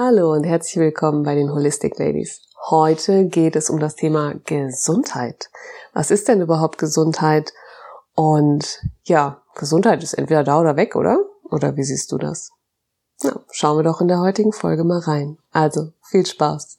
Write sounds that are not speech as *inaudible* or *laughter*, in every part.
Hallo und herzlich willkommen bei den Holistic Ladies. Heute geht es um das Thema Gesundheit. Was ist denn überhaupt Gesundheit? Und ja, Gesundheit ist entweder da oder weg, oder? Oder wie siehst du das? Na, schauen wir doch in der heutigen Folge mal rein. Also, viel Spaß!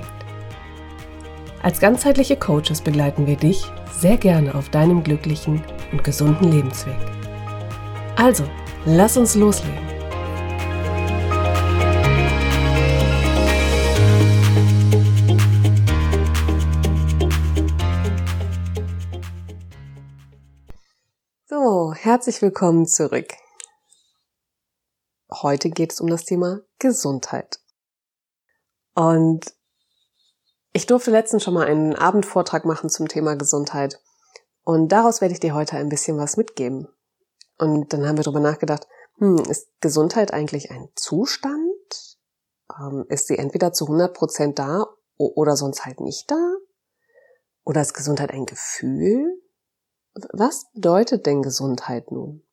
Als ganzheitliche Coaches begleiten wir dich sehr gerne auf deinem glücklichen und gesunden Lebensweg. Also, lass uns loslegen. So, herzlich willkommen zurück. Heute geht es um das Thema Gesundheit. Und ich durfte letztens schon mal einen Abendvortrag machen zum Thema Gesundheit. Und daraus werde ich dir heute ein bisschen was mitgeben. Und dann haben wir darüber nachgedacht, hm, ist Gesundheit eigentlich ein Zustand? Ähm, ist sie entweder zu 100 Prozent da oder sonst halt nicht da? Oder ist Gesundheit ein Gefühl? Was bedeutet denn Gesundheit nun?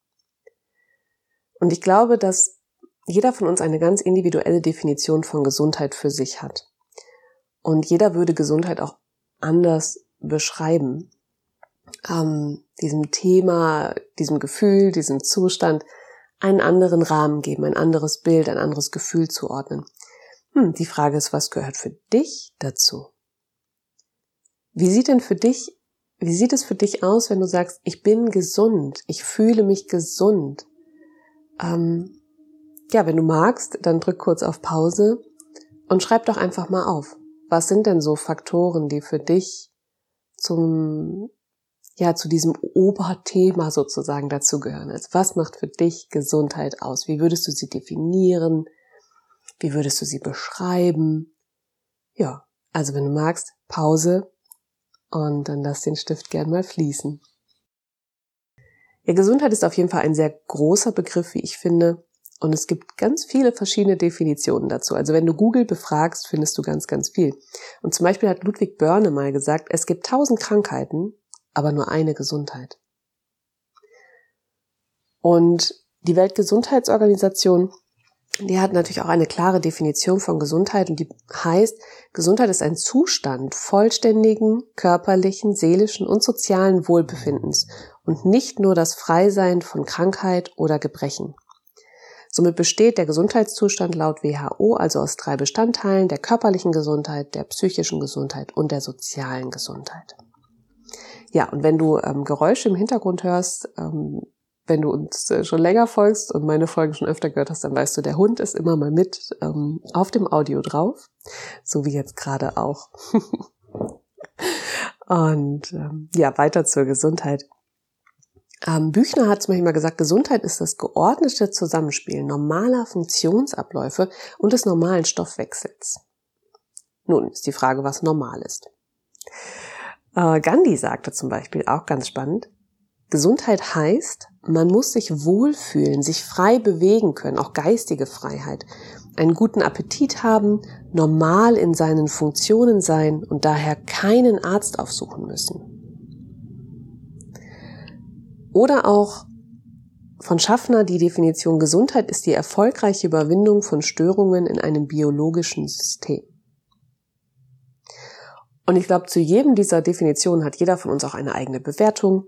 Und ich glaube, dass jeder von uns eine ganz individuelle Definition von Gesundheit für sich hat. Und jeder würde Gesundheit auch anders beschreiben ähm, diesem Thema, diesem Gefühl, diesem Zustand einen anderen Rahmen geben, ein anderes Bild, ein anderes Gefühl zuordnen. Hm, die Frage ist, was gehört für dich dazu? Wie sieht denn für dich, wie sieht es für dich aus, wenn du sagst, ich bin gesund, ich fühle mich gesund? Ähm, ja, wenn du magst, dann drück kurz auf Pause und schreib doch einfach mal auf. Was sind denn so Faktoren, die für dich zum ja zu diesem Oberthema sozusagen dazugehören. Also was macht für dich Gesundheit aus? Wie würdest du sie definieren? Wie würdest du sie beschreiben? Ja, also wenn du magst, Pause und dann lass den Stift gern mal fließen. Ja, Gesundheit ist auf jeden Fall ein sehr großer Begriff, wie ich finde. Und es gibt ganz viele verschiedene Definitionen dazu. Also wenn du Google befragst, findest du ganz, ganz viel. Und zum Beispiel hat Ludwig Börne mal gesagt, es gibt tausend Krankheiten, aber nur eine Gesundheit. Und die Weltgesundheitsorganisation, die hat natürlich auch eine klare Definition von Gesundheit und die heißt, Gesundheit ist ein Zustand vollständigen körperlichen, seelischen und sozialen Wohlbefindens und nicht nur das Freisein von Krankheit oder Gebrechen. Somit besteht der Gesundheitszustand laut WHO also aus drei Bestandteilen der körperlichen Gesundheit, der psychischen Gesundheit und der sozialen Gesundheit. Ja, und wenn du ähm, Geräusche im Hintergrund hörst, ähm, wenn du uns äh, schon länger folgst und meine Folgen schon öfter gehört hast, dann weißt du, der Hund ist immer mal mit ähm, auf dem Audio drauf, so wie jetzt gerade auch. *laughs* und ähm, ja, weiter zur Gesundheit. Ähm, Büchner hat zum Beispiel mal gesagt, Gesundheit ist das geordnete Zusammenspiel normaler Funktionsabläufe und des normalen Stoffwechsels. Nun ist die Frage, was normal ist. Äh, Gandhi sagte zum Beispiel auch ganz spannend, Gesundheit heißt, man muss sich wohlfühlen, sich frei bewegen können, auch geistige Freiheit, einen guten Appetit haben, normal in seinen Funktionen sein und daher keinen Arzt aufsuchen müssen. Oder auch von Schaffner die Definition Gesundheit ist die erfolgreiche Überwindung von Störungen in einem biologischen System. Und ich glaube, zu jedem dieser Definitionen hat jeder von uns auch eine eigene Bewertung.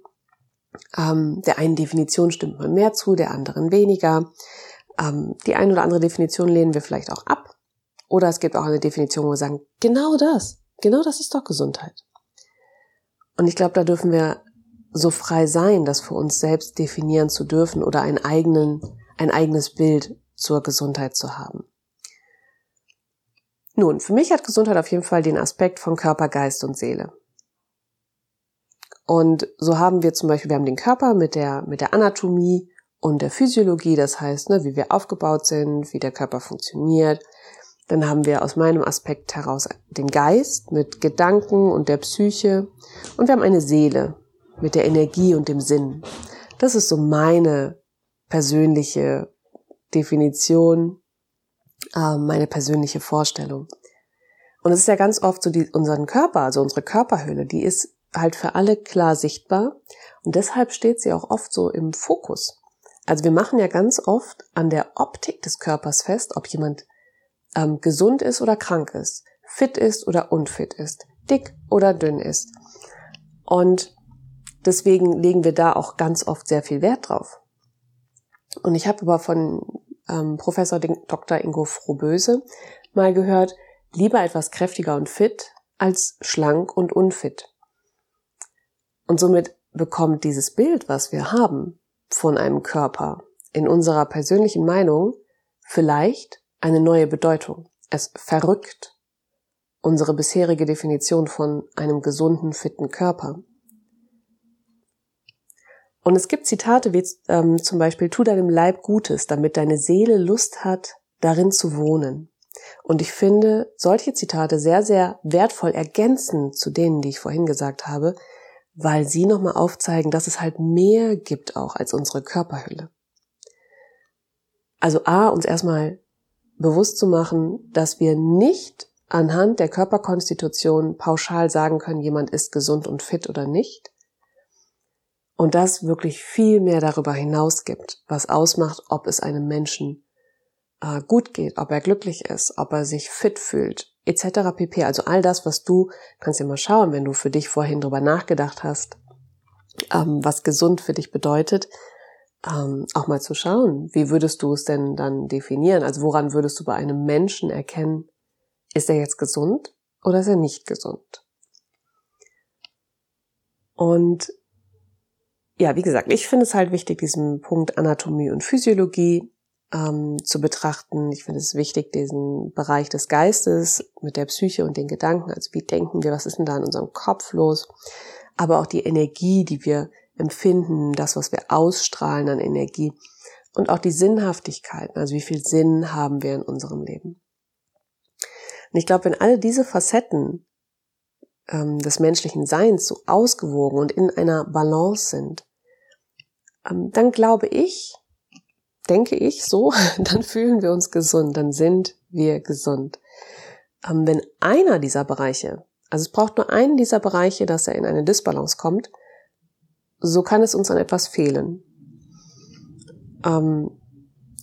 Ähm, der einen Definition stimmt man mehr zu, der anderen weniger. Ähm, die eine oder andere Definition lehnen wir vielleicht auch ab. Oder es gibt auch eine Definition, wo wir sagen, genau das, genau das ist doch Gesundheit. Und ich glaube, da dürfen wir so frei sein, das für uns selbst definieren zu dürfen oder einen eigenen, ein eigenes Bild zur Gesundheit zu haben. Nun, für mich hat Gesundheit auf jeden Fall den Aspekt von Körper, Geist und Seele. Und so haben wir zum Beispiel, wir haben den Körper mit der, mit der Anatomie und der Physiologie, das heißt, ne, wie wir aufgebaut sind, wie der Körper funktioniert. Dann haben wir aus meinem Aspekt heraus den Geist mit Gedanken und der Psyche. Und wir haben eine Seele mit der Energie und dem Sinn. Das ist so meine persönliche Definition, äh, meine persönliche Vorstellung. Und es ist ja ganz oft so, die, unseren Körper, also unsere Körperhülle, die ist halt für alle klar sichtbar. Und deshalb steht sie auch oft so im Fokus. Also wir machen ja ganz oft an der Optik des Körpers fest, ob jemand ähm, gesund ist oder krank ist, fit ist oder unfit ist, dick oder dünn ist. Und deswegen legen wir da auch ganz oft sehr viel Wert drauf. Und ich habe aber von ähm, Professor Dr. Ingo Frohböse mal gehört, lieber etwas kräftiger und fit als schlank und unfit. Und somit bekommt dieses Bild, was wir haben, von einem Körper in unserer persönlichen Meinung vielleicht eine neue Bedeutung. Es verrückt unsere bisherige Definition von einem gesunden, fitten Körper. Und es gibt Zitate wie ähm, zum Beispiel, tu deinem Leib Gutes, damit deine Seele Lust hat, darin zu wohnen. Und ich finde solche Zitate sehr, sehr wertvoll ergänzend zu denen, die ich vorhin gesagt habe, weil sie nochmal aufzeigen, dass es halt mehr gibt auch als unsere Körperhülle. Also A, uns erstmal bewusst zu machen, dass wir nicht anhand der Körperkonstitution pauschal sagen können, jemand ist gesund und fit oder nicht. Und das wirklich viel mehr darüber hinaus gibt, was ausmacht, ob es einem Menschen äh, gut geht, ob er glücklich ist, ob er sich fit fühlt, etc. pp. Also all das, was du, kannst ja mal schauen, wenn du für dich vorhin drüber nachgedacht hast, ähm, was gesund für dich bedeutet, ähm, auch mal zu schauen, wie würdest du es denn dann definieren? Also woran würdest du bei einem Menschen erkennen, ist er jetzt gesund oder ist er nicht gesund? Und ja, wie gesagt, ich finde es halt wichtig, diesen Punkt Anatomie und Physiologie ähm, zu betrachten. Ich finde es wichtig, diesen Bereich des Geistes mit der Psyche und den Gedanken, also wie denken wir, was ist denn da in unserem Kopf los, aber auch die Energie, die wir empfinden, das, was wir ausstrahlen an Energie. Und auch die Sinnhaftigkeit, also wie viel Sinn haben wir in unserem Leben. Und ich glaube, wenn alle diese Facetten ähm, des menschlichen Seins so ausgewogen und in einer Balance sind, dann glaube ich, denke ich so, *laughs* dann fühlen wir uns gesund, dann sind wir gesund. Ähm, wenn einer dieser Bereiche, also es braucht nur einen dieser Bereiche, dass er in eine Disbalance kommt, so kann es uns an etwas fehlen. Ähm,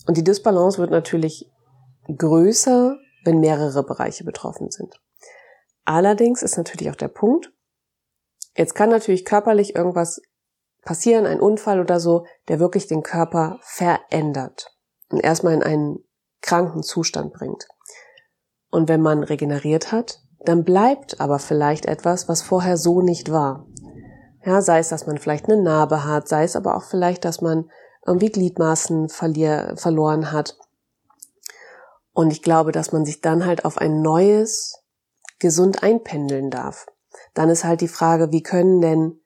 und die Disbalance wird natürlich größer, wenn mehrere Bereiche betroffen sind. Allerdings ist natürlich auch der Punkt, jetzt kann natürlich körperlich irgendwas passieren, ein Unfall oder so, der wirklich den Körper verändert und erstmal in einen kranken Zustand bringt. Und wenn man regeneriert hat, dann bleibt aber vielleicht etwas, was vorher so nicht war. Ja, sei es, dass man vielleicht eine Narbe hat, sei es aber auch vielleicht, dass man irgendwie Gliedmaßen verloren hat. Und ich glaube, dass man sich dann halt auf ein neues gesund einpendeln darf. Dann ist halt die Frage, wie können denn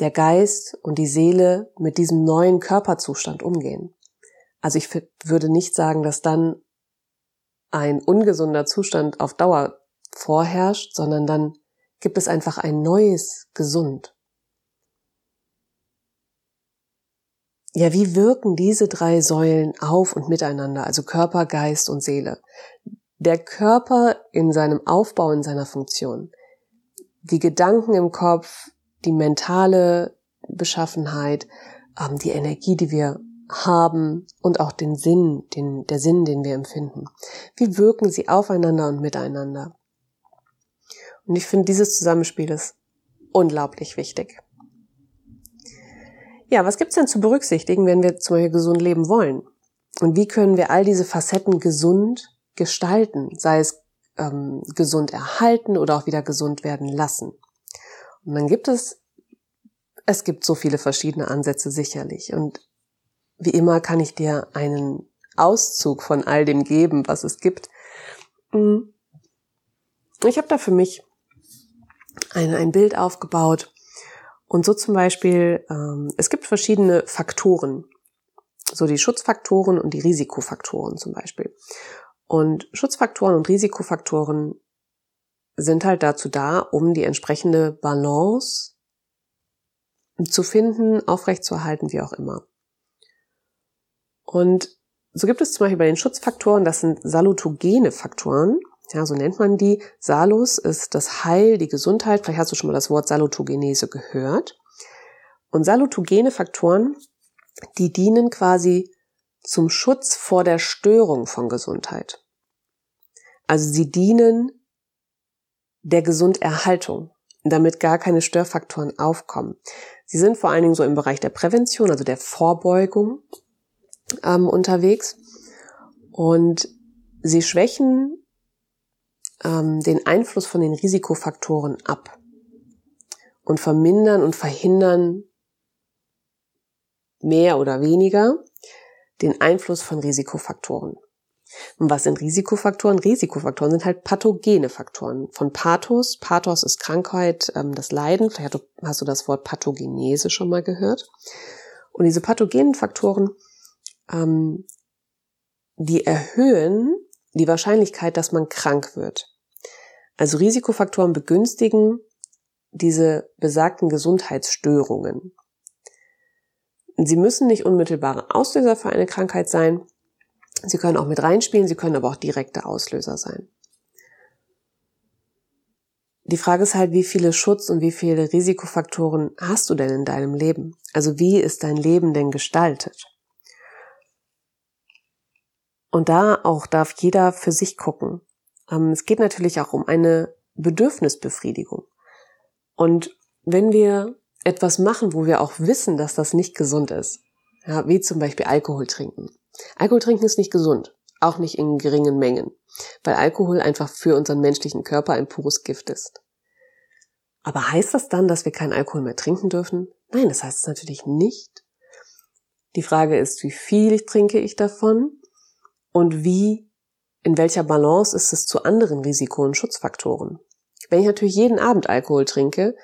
der Geist und die Seele mit diesem neuen Körperzustand umgehen. Also ich würde nicht sagen, dass dann ein ungesunder Zustand auf Dauer vorherrscht, sondern dann gibt es einfach ein neues Gesund. Ja, wie wirken diese drei Säulen auf und miteinander, also Körper, Geist und Seele? Der Körper in seinem Aufbau, in seiner Funktion. Die Gedanken im Kopf, die mentale Beschaffenheit, ähm, die Energie, die wir haben und auch den Sinn, den, der Sinn, den wir empfinden. Wie wirken sie aufeinander und miteinander? Und ich finde, dieses Zusammenspiel ist unglaublich wichtig. Ja, was gibt's denn zu berücksichtigen, wenn wir zum Beispiel gesund leben wollen? Und wie können wir all diese Facetten gesund gestalten, sei es ähm, gesund erhalten oder auch wieder gesund werden lassen? Und dann gibt es, es gibt so viele verschiedene Ansätze sicherlich. Und wie immer kann ich dir einen Auszug von all dem geben, was es gibt. Hm. Ich habe da für mich ein, ein Bild aufgebaut. Und so zum Beispiel, ähm, es gibt verschiedene Faktoren, So die Schutzfaktoren und die Risikofaktoren zum Beispiel. Und Schutzfaktoren und Risikofaktoren sind halt dazu da, um die entsprechende Balance zu finden, aufrechtzuerhalten, wie auch immer. Und so gibt es zum Beispiel bei den Schutzfaktoren, das sind salutogene Faktoren, ja, so nennt man die. Salus ist das Heil, die Gesundheit. Vielleicht hast du schon mal das Wort Salutogenese gehört. Und salutogene Faktoren, die dienen quasi zum Schutz vor der Störung von Gesundheit. Also sie dienen der Gesunderhaltung, damit gar keine Störfaktoren aufkommen. Sie sind vor allen Dingen so im Bereich der Prävention, also der Vorbeugung ähm, unterwegs. Und sie schwächen ähm, den Einfluss von den Risikofaktoren ab und vermindern und verhindern mehr oder weniger den Einfluss von Risikofaktoren. Und was sind Risikofaktoren? Risikofaktoren sind halt pathogene Faktoren. Von Pathos, Pathos ist Krankheit, ähm, das Leiden. Vielleicht hast du das Wort Pathogenese schon mal gehört. Und diese pathogenen Faktoren, ähm, die erhöhen die Wahrscheinlichkeit, dass man krank wird. Also Risikofaktoren begünstigen diese besagten Gesundheitsstörungen. Sie müssen nicht unmittelbare Auslöser für eine Krankheit sein, Sie können auch mit reinspielen, sie können aber auch direkte Auslöser sein. Die Frage ist halt, wie viele Schutz- und wie viele Risikofaktoren hast du denn in deinem Leben? Also wie ist dein Leben denn gestaltet? Und da auch darf jeder für sich gucken. Ähm, es geht natürlich auch um eine Bedürfnisbefriedigung. Und wenn wir etwas machen, wo wir auch wissen, dass das nicht gesund ist, ja, wie zum Beispiel Alkohol trinken, Alkohol trinken ist nicht gesund, auch nicht in geringen Mengen, weil Alkohol einfach für unseren menschlichen Körper ein pures Gift ist. Aber heißt das dann, dass wir keinen Alkohol mehr trinken dürfen? Nein, das heißt es natürlich nicht. Die Frage ist, wie viel trinke ich davon und wie, in welcher Balance ist es zu anderen Risiko- und Schutzfaktoren? Wenn ich natürlich jeden Abend Alkohol trinke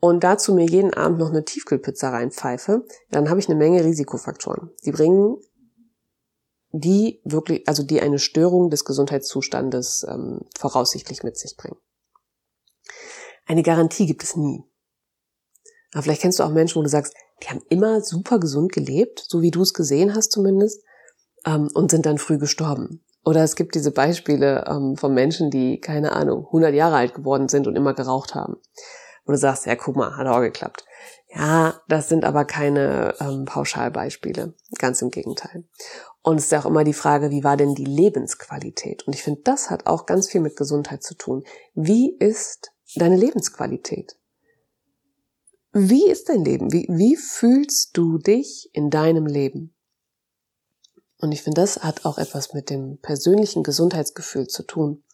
und dazu mir jeden Abend noch eine Tiefkühlpizza reinpfeife, dann habe ich eine Menge Risikofaktoren. Die bringen die wirklich, also die eine Störung des Gesundheitszustandes ähm, voraussichtlich mit sich bringen. Eine Garantie gibt es nie. Aber vielleicht kennst du auch Menschen, wo du sagst, die haben immer super gesund gelebt, so wie du es gesehen hast zumindest, ähm, und sind dann früh gestorben. Oder es gibt diese Beispiele ähm, von Menschen, die, keine Ahnung, 100 Jahre alt geworden sind und immer geraucht haben. Wo du sagst, ja, guck mal, hat auch geklappt. Ja, das sind aber keine ähm, Pauschalbeispiele. Ganz im Gegenteil. Und es ist auch immer die Frage, wie war denn die Lebensqualität? Und ich finde, das hat auch ganz viel mit Gesundheit zu tun. Wie ist deine Lebensqualität? Wie ist dein Leben? Wie, wie fühlst du dich in deinem Leben? Und ich finde, das hat auch etwas mit dem persönlichen Gesundheitsgefühl zu tun.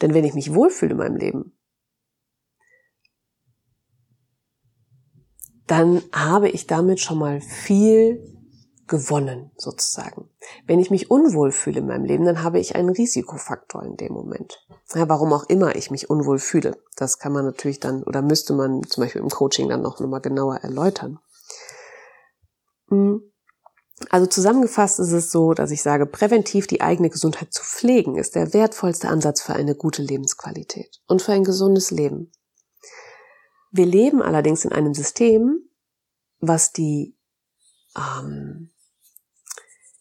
Denn wenn ich mich wohlfühle in meinem Leben, dann habe ich damit schon mal viel gewonnen, sozusagen. Wenn ich mich unwohl fühle in meinem Leben, dann habe ich einen Risikofaktor in dem Moment. Ja, warum auch immer ich mich unwohl fühle. Das kann man natürlich dann oder müsste man zum Beispiel im Coaching dann noch nochmal genauer erläutern. Hm. Also zusammengefasst ist es so, dass ich sage, präventiv die eigene Gesundheit zu pflegen ist der wertvollste Ansatz für eine gute Lebensqualität und für ein gesundes Leben. Wir leben allerdings in einem System, was die ähm,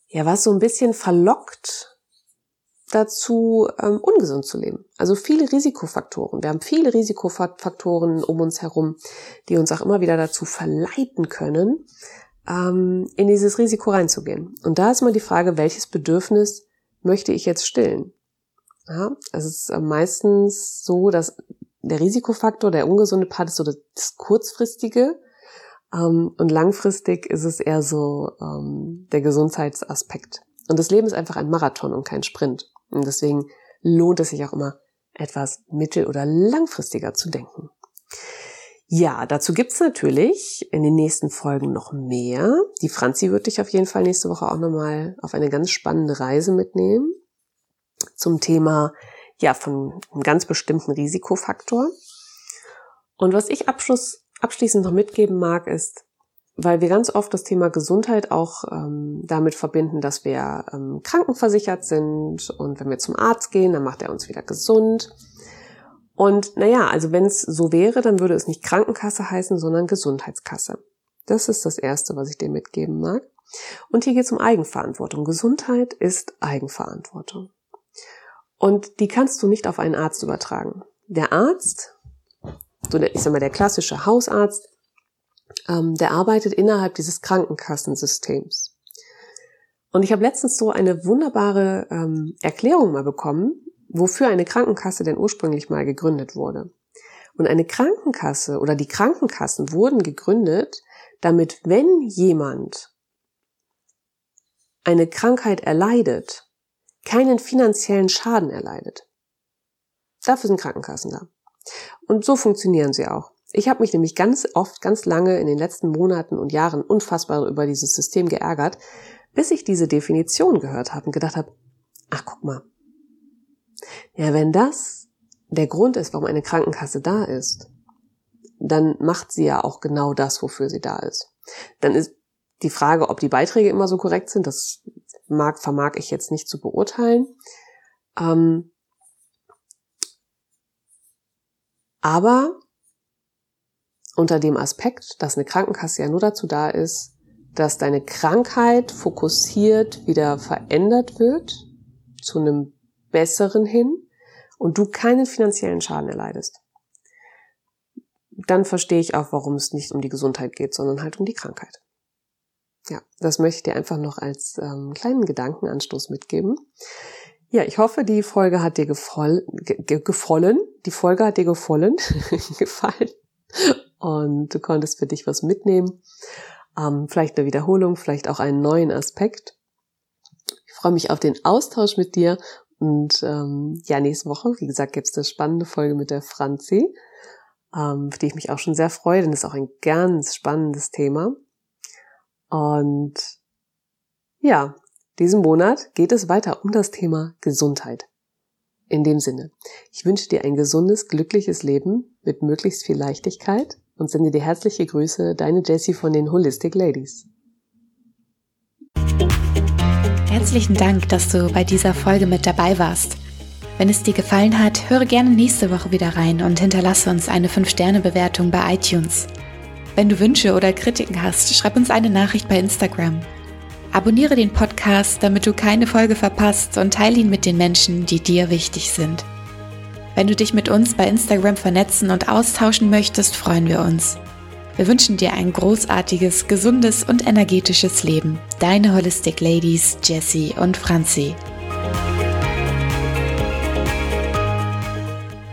ja, was so ein bisschen verlockt dazu, ähm, ungesund zu leben. Also viele Risikofaktoren. Wir haben viele Risikofaktoren um uns herum, die uns auch immer wieder dazu verleiten können, ähm, in dieses Risiko reinzugehen. Und da ist mal die Frage, welches Bedürfnis möchte ich jetzt stillen? Ja, es ist meistens so, dass der Risikofaktor, der ungesunde Part ist so das kurzfristige, ähm, und langfristig ist es eher so ähm, der Gesundheitsaspekt. Und das Leben ist einfach ein Marathon und kein Sprint. Und deswegen lohnt es sich auch immer, etwas mittel- oder langfristiger zu denken. Ja, dazu gibt's natürlich in den nächsten Folgen noch mehr. Die Franzi wird dich auf jeden Fall nächste Woche auch nochmal auf eine ganz spannende Reise mitnehmen zum Thema ja von einem ganz bestimmten Risikofaktor. Und was ich Abschluss abschließend noch mitgeben mag, ist, weil wir ganz oft das Thema Gesundheit auch ähm, damit verbinden, dass wir ähm, krankenversichert sind und wenn wir zum Arzt gehen, dann macht er uns wieder gesund. Und naja, also wenn es so wäre, dann würde es nicht Krankenkasse heißen, sondern Gesundheitskasse. Das ist das Erste, was ich dir mitgeben mag. Und hier geht es um Eigenverantwortung. Gesundheit ist Eigenverantwortung. Und die kannst du nicht auf einen Arzt übertragen. Der Arzt, so der, ich sag mal, der klassische Hausarzt, ähm, der arbeitet innerhalb dieses Krankenkassensystems. Und ich habe letztens so eine wunderbare ähm, Erklärung mal bekommen, wofür eine Krankenkasse denn ursprünglich mal gegründet wurde. Und eine Krankenkasse oder die Krankenkassen wurden gegründet, damit wenn jemand eine Krankheit erleidet, keinen finanziellen Schaden erleidet. Dafür sind Krankenkassen da. Und so funktionieren sie auch. Ich habe mich nämlich ganz oft, ganz lange in den letzten Monaten und Jahren unfassbar über dieses System geärgert, bis ich diese Definition gehört habe und gedacht habe, ach guck mal, ja, wenn das der Grund ist, warum eine Krankenkasse da ist, dann macht sie ja auch genau das, wofür sie da ist. Dann ist die Frage, ob die Beiträge immer so korrekt sind, das mag, vermag ich jetzt nicht zu beurteilen. Ähm, aber unter dem Aspekt, dass eine Krankenkasse ja nur dazu da ist, dass deine Krankheit fokussiert wieder verändert wird zu einem besseren hin und du keinen finanziellen Schaden erleidest. Dann verstehe ich auch, warum es nicht um die Gesundheit geht, sondern halt um die Krankheit. Ja, das möchte ich dir einfach noch als ähm, kleinen Gedankenanstoß mitgeben. Ja, ich hoffe, die Folge hat dir gefallen. Ge gefallen. Die Folge hat dir gefallen, *laughs* gefallen. Und du konntest für dich was mitnehmen. Ähm, vielleicht eine Wiederholung, vielleicht auch einen neuen Aspekt. Ich freue mich auf den Austausch mit dir. Und ähm, ja, nächste Woche, wie gesagt, gibt es eine spannende Folge mit der Franzi, ähm, für die ich mich auch schon sehr freue, denn es ist auch ein ganz spannendes Thema. Und ja, diesen Monat geht es weiter um das Thema Gesundheit. In dem Sinne, ich wünsche dir ein gesundes, glückliches Leben mit möglichst viel Leichtigkeit und sende dir herzliche Grüße, deine Jessie von den Holistic Ladies. Herzlichen Dank, dass du bei dieser Folge mit dabei warst. Wenn es dir gefallen hat, höre gerne nächste Woche wieder rein und hinterlasse uns eine 5-Sterne-Bewertung bei iTunes. Wenn du Wünsche oder Kritiken hast, schreib uns eine Nachricht bei Instagram. Abonniere den Podcast, damit du keine Folge verpasst und teile ihn mit den Menschen, die dir wichtig sind. Wenn du dich mit uns bei Instagram vernetzen und austauschen möchtest, freuen wir uns. Wir wünschen dir ein großartiges, gesundes und energetisches Leben. Deine Holistic Ladies Jessie und Franzi.